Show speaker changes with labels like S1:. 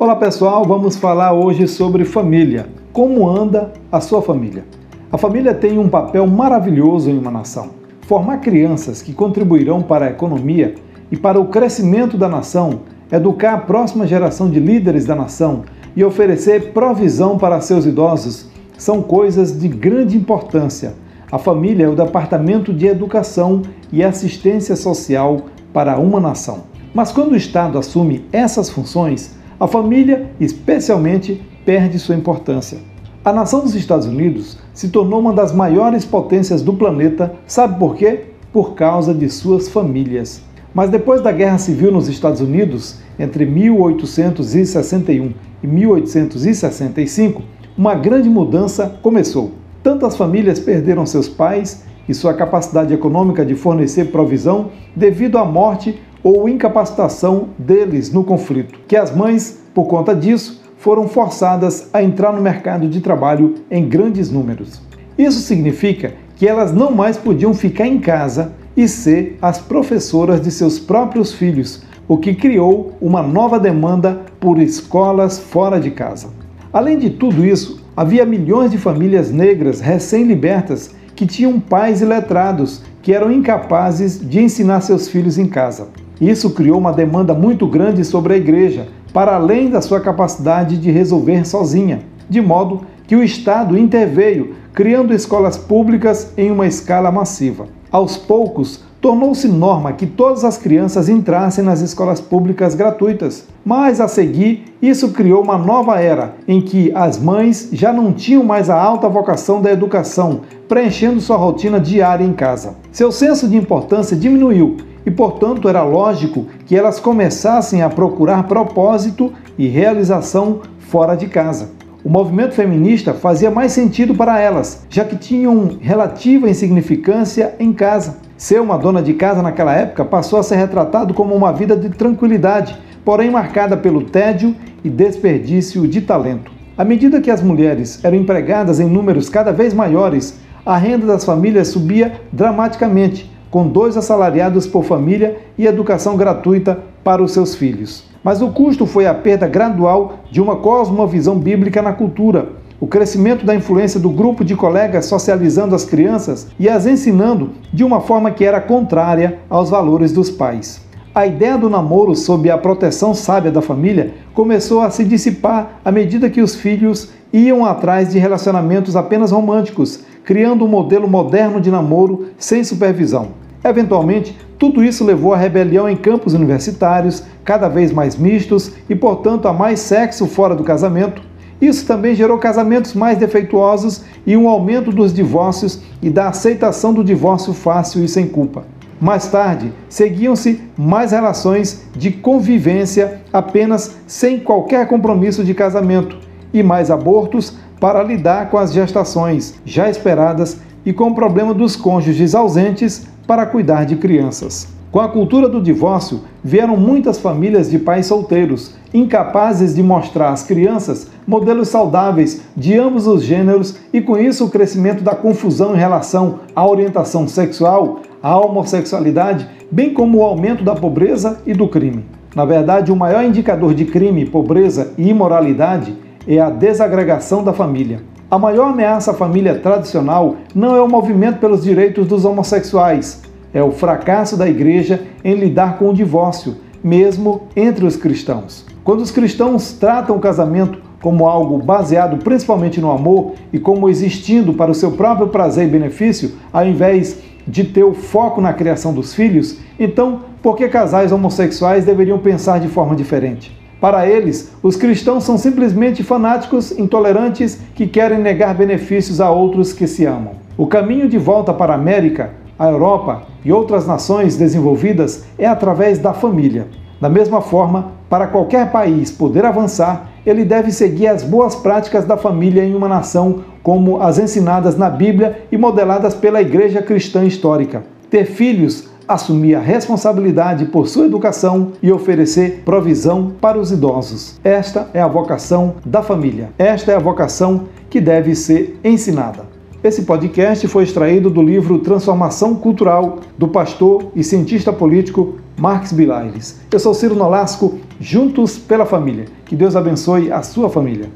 S1: Olá pessoal, vamos falar hoje sobre família. Como anda a sua família? A família tem um papel maravilhoso em uma nação. Formar crianças que contribuirão para a economia e para o crescimento da nação, educar a próxima geração de líderes da nação e oferecer provisão para seus idosos são coisas de grande importância. A família é o departamento de educação e assistência social para uma nação. Mas quando o Estado assume essas funções, a família, especialmente, perde sua importância. A nação dos Estados Unidos se tornou uma das maiores potências do planeta, sabe por quê? Por causa de suas famílias. Mas depois da Guerra Civil nos Estados Unidos, entre 1861 e 1865, uma grande mudança começou. Tantas famílias perderam seus pais e sua capacidade econômica de fornecer provisão devido à morte ou incapacitação deles no conflito, que as mães, por conta disso, foram forçadas a entrar no mercado de trabalho em grandes números. Isso significa que elas não mais podiam ficar em casa e ser as professoras de seus próprios filhos, o que criou uma nova demanda por escolas fora de casa. Além de tudo isso, havia milhões de famílias negras recém-libertas que tinham pais iletrados que eram incapazes de ensinar seus filhos em casa. Isso criou uma demanda muito grande sobre a igreja, para além da sua capacidade de resolver sozinha, de modo que o Estado interveio, criando escolas públicas em uma escala massiva. Aos poucos, tornou-se norma que todas as crianças entrassem nas escolas públicas gratuitas. Mas a seguir, isso criou uma nova era em que as mães já não tinham mais a alta vocação da educação, preenchendo sua rotina diária em casa. Seu senso de importância diminuiu e, portanto, era lógico que elas começassem a procurar propósito e realização fora de casa. O movimento feminista fazia mais sentido para elas, já que tinham relativa insignificância em casa. Ser uma dona de casa naquela época passou a ser retratado como uma vida de tranquilidade, porém marcada pelo tédio e desperdício de talento. À medida que as mulheres eram empregadas em números cada vez maiores, a renda das famílias subia dramaticamente, com dois assalariados por família e educação gratuita para os seus filhos. Mas o custo foi a perda gradual de uma cosmovisão bíblica na cultura, o crescimento da influência do grupo de colegas socializando as crianças e as ensinando de uma forma que era contrária aos valores dos pais. A ideia do namoro sob a proteção sábia da família começou a se dissipar à medida que os filhos iam atrás de relacionamentos apenas românticos, criando um modelo moderno de namoro sem supervisão. Eventualmente, tudo isso levou à rebelião em campos universitários, cada vez mais mistos e, portanto, a mais sexo fora do casamento. Isso também gerou casamentos mais defeituosos e um aumento dos divórcios e da aceitação do divórcio fácil e sem culpa. Mais tarde, seguiam-se mais relações de convivência apenas sem qualquer compromisso de casamento e mais abortos para lidar com as gestações já esperadas e com o problema dos cônjuges ausentes para cuidar de crianças. Com a cultura do divórcio, vieram muitas famílias de pais solteiros, incapazes de mostrar às crianças modelos saudáveis de ambos os gêneros e, com isso, o crescimento da confusão em relação à orientação sexual, à homossexualidade, bem como o aumento da pobreza e do crime. Na verdade, o maior indicador de crime, pobreza e imoralidade é a desagregação da família. A maior ameaça à família tradicional não é o movimento pelos direitos dos homossexuais, é o fracasso da igreja em lidar com o divórcio, mesmo entre os cristãos. Quando os cristãos tratam o casamento como algo baseado principalmente no amor e como existindo para o seu próprio prazer e benefício, ao invés de ter o foco na criação dos filhos, então por que casais homossexuais deveriam pensar de forma diferente? Para eles, os cristãos são simplesmente fanáticos intolerantes que querem negar benefícios a outros que se amam. O caminho de volta para a América, a Europa e outras nações desenvolvidas é através da família. Da mesma forma, para qualquer país poder avançar, ele deve seguir as boas práticas da família em uma nação, como as ensinadas na Bíblia e modeladas pela Igreja Cristã Histórica. Ter filhos assumir a responsabilidade por sua educação e oferecer provisão para os idosos. Esta é a vocação da família. Esta é a vocação que deve ser ensinada. Esse podcast foi extraído do livro Transformação Cultural do pastor e cientista político Marques Bilaires. Eu sou Ciro Nolasco, juntos pela família. Que Deus abençoe a sua família.